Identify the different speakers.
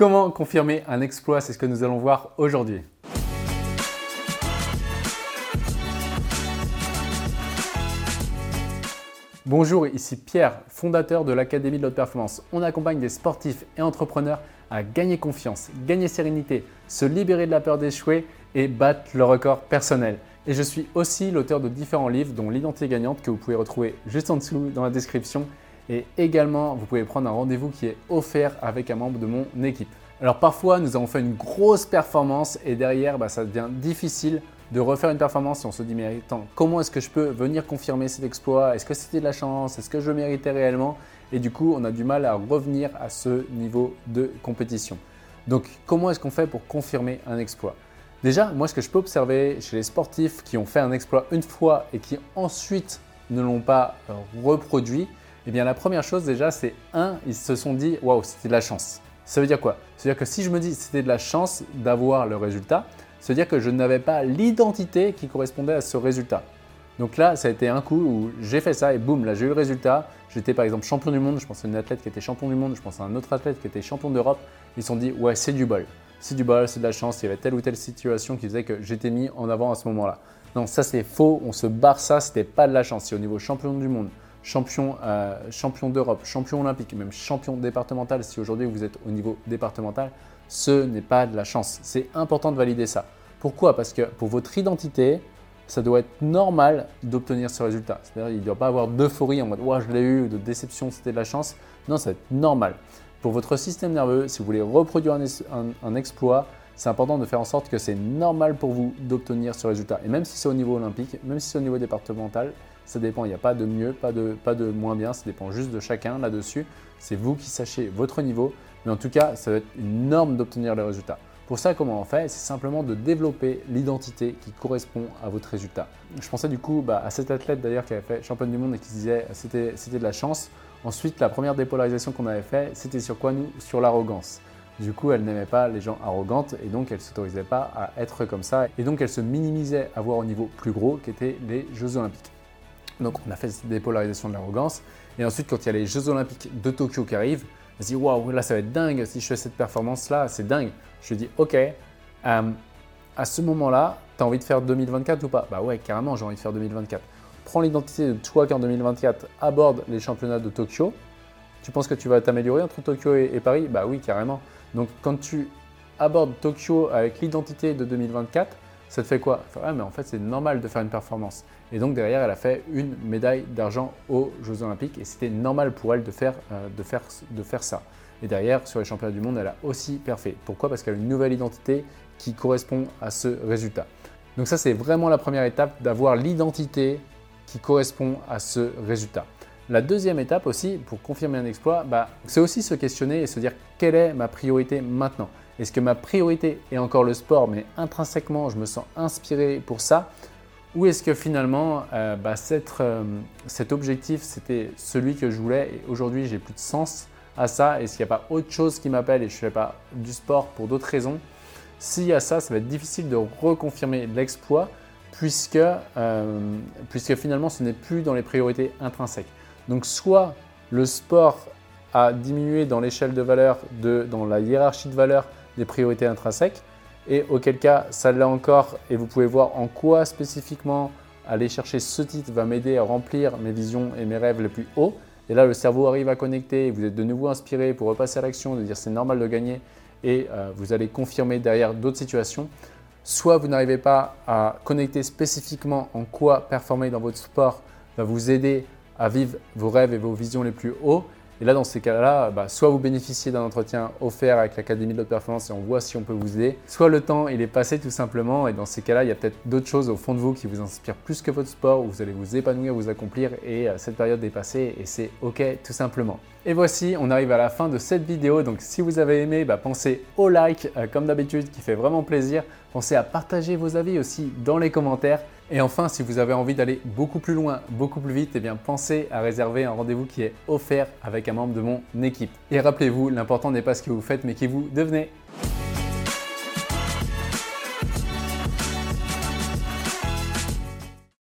Speaker 1: Comment confirmer un exploit C'est ce que nous allons voir aujourd'hui. Bonjour, ici Pierre, fondateur de l'Académie de l'Haute Performance. On accompagne des sportifs et entrepreneurs à gagner confiance, gagner sérénité, se libérer de la peur d'échouer et battre le record personnel. Et je suis aussi l'auteur de différents livres, dont L'identité gagnante, que vous pouvez retrouver juste en dessous dans la description. Et également, vous pouvez prendre un rendez-vous qui est offert avec un membre de mon équipe. Alors parfois, nous avons fait une grosse performance et derrière, bah, ça devient difficile de refaire une performance. Et on se dit mais attends, comment est-ce que je peux venir confirmer cet exploit? Est-ce que c'était de la chance? Est-ce que je méritais réellement? Et du coup, on a du mal à revenir à ce niveau de compétition. Donc comment est-ce qu'on fait pour confirmer un exploit? Déjà, moi ce que je peux observer chez les sportifs qui ont fait un exploit une fois et qui ensuite ne l'ont pas euh, reproduit, eh bien la première chose déjà c'est un, ils se sont dit waouh, c'était de la chance. Ça veut dire quoi? Ça veut dire que si je me dis c'était de la chance d'avoir le résultat, c'est-à-dire que je n'avais pas l'identité qui correspondait à ce résultat. Donc là, ça a été un coup où j'ai fait ça et boum, là j'ai eu le résultat. J'étais par exemple champion du monde, je pense à une athlète qui était champion du monde, je pense à un autre athlète qui était champion d'Europe. Ils se sont dit, ouais, c'est du bol. C'est du bol, c'est de la chance, il y avait telle ou telle situation qui faisait que j'étais mis en avant à ce moment-là. Non, ça c'est faux, on se barre ça, c'était pas de la chance. C'est au niveau champion du monde, champion, euh, champion d'Europe, champion olympique, même champion départemental, si aujourd'hui vous êtes au niveau départemental, ce n'est pas de la chance. C'est important de valider ça. Pourquoi? Parce que pour votre identité, ça doit être normal d'obtenir ce résultat. C'est-à-dire qu'il ne doit pas avoir d'euphorie en mode ouais, je l'ai eu, de déception, c'était de la chance. Non, ça doit être normal. Pour votre système nerveux, si vous voulez reproduire un, exploit, c'est important de faire en sorte que c'est normal pour vous d'obtenir ce résultat. Et même si c'est au niveau olympique, même si c'est au niveau départemental, ça dépend. Il n'y a pas de mieux, pas de, pas de moins bien. Ça dépend juste de chacun là-dessus. C'est vous qui sachez votre niveau. Mais en tout cas, ça va être une norme d'obtenir le résultat. Pour ça, comment on fait? C'est simplement de développer l'identité qui correspond à votre résultat. Je pensais du coup bah, à cette athlète d'ailleurs qui avait fait championne du monde et qui disait c'était c'était de la chance. Ensuite, la première dépolarisation qu'on avait fait, c'était sur quoi nous? Sur l'arrogance. Du coup, elle n'aimait pas les gens arrogantes et donc elle ne s'autorisait pas à être comme ça. Et donc, elle se minimisait à voir au niveau plus gros qu'étaient les Jeux Olympiques. Donc, on a fait cette dépolarisation de l'arrogance. Et ensuite, quand il y a les Jeux Olympiques de Tokyo qui arrivent, elle se dit waouh, là ça va être dingue si je fais cette performance-là, c'est dingue. Je lui dis ok, euh, à ce moment-là, tu as envie de faire 2024 ou pas? Bah ouais, carrément, j'ai envie de faire 2024. Prends l'identité de toi qui en 2024 aborde les championnats de Tokyo. Tu penses que tu vas t'améliorer entre Tokyo et, Paris? Bah oui, carrément. Donc quand tu abordes Tokyo avec l'identité de 2024, ça te fait quoi ouais, mais en fait, c'est normal de faire une performance. Et donc derrière, elle a fait une médaille d'argent aux Jeux Olympiques et c'était normal pour elle de faire, euh, de, faire, de faire ça. Et derrière, sur les championnats du monde, elle a aussi parfait. Pourquoi? Parce qu'elle a une nouvelle identité qui correspond à ce résultat. Donc ça, c'est vraiment la première étape d'avoir l'identité qui correspond à ce résultat. La deuxième étape aussi, pour confirmer un exploit, bah, c'est aussi se questionner et se dire quelle est ma priorité maintenant Est-ce que ma priorité est encore le sport, mais intrinsèquement, je me sens inspiré pour ça Ou est-ce que finalement, euh, bah, euh, cet objectif, c'était celui que je voulais et aujourd'hui, j'ai plus de sens à ça Est-ce qu'il n'y a pas autre chose qui m'appelle et je ne fais pas du sport pour d'autres raisons S'il y a ça, ça va être difficile de reconfirmer l'exploit puisque, euh, puisque finalement ce n'est plus dans les priorités intrinsèques. Donc soit le sport a diminué dans l'échelle de valeur, de, dans la hiérarchie de valeur des priorités intrinsèques, et auquel cas ça l'est encore, et vous pouvez voir en quoi spécifiquement aller chercher ce titre va m'aider à remplir mes visions et mes rêves les plus hauts. Et là, le cerveau arrive à connecter, et vous êtes de nouveau inspiré pour repasser à l'action, de dire c'est normal de gagner, et euh, vous allez confirmer derrière d'autres situations. Soit vous n'arrivez pas à connecter spécifiquement en quoi performer dans votre sport va vous aider à vivre vos rêves et vos visions les plus hauts. Et là, dans ces cas-là, bah, soit vous bénéficiez d'un entretien offert avec l'Académie de l'Haute Performance et on voit si on peut vous aider, soit le temps il est passé tout simplement et dans ces cas-là, il y a peut-être d'autres choses au fond de vous qui vous inspirent plus que votre sport, où vous allez vous épanouir, vous accomplir et euh, cette période est passée et c'est ok tout simplement. Et voici, on arrive à la fin de cette vidéo. Donc si vous avez aimé, bah, pensez au like euh, comme d'habitude qui fait vraiment plaisir. Pensez à partager vos avis aussi dans les commentaires. Et enfin, si vous avez envie d'aller beaucoup plus loin, beaucoup plus vite, eh bien pensez à réserver un rendez-vous qui est offert avec un membre de mon équipe. Et rappelez-vous, l'important n'est pas ce que vous faites, mais qui vous devenez.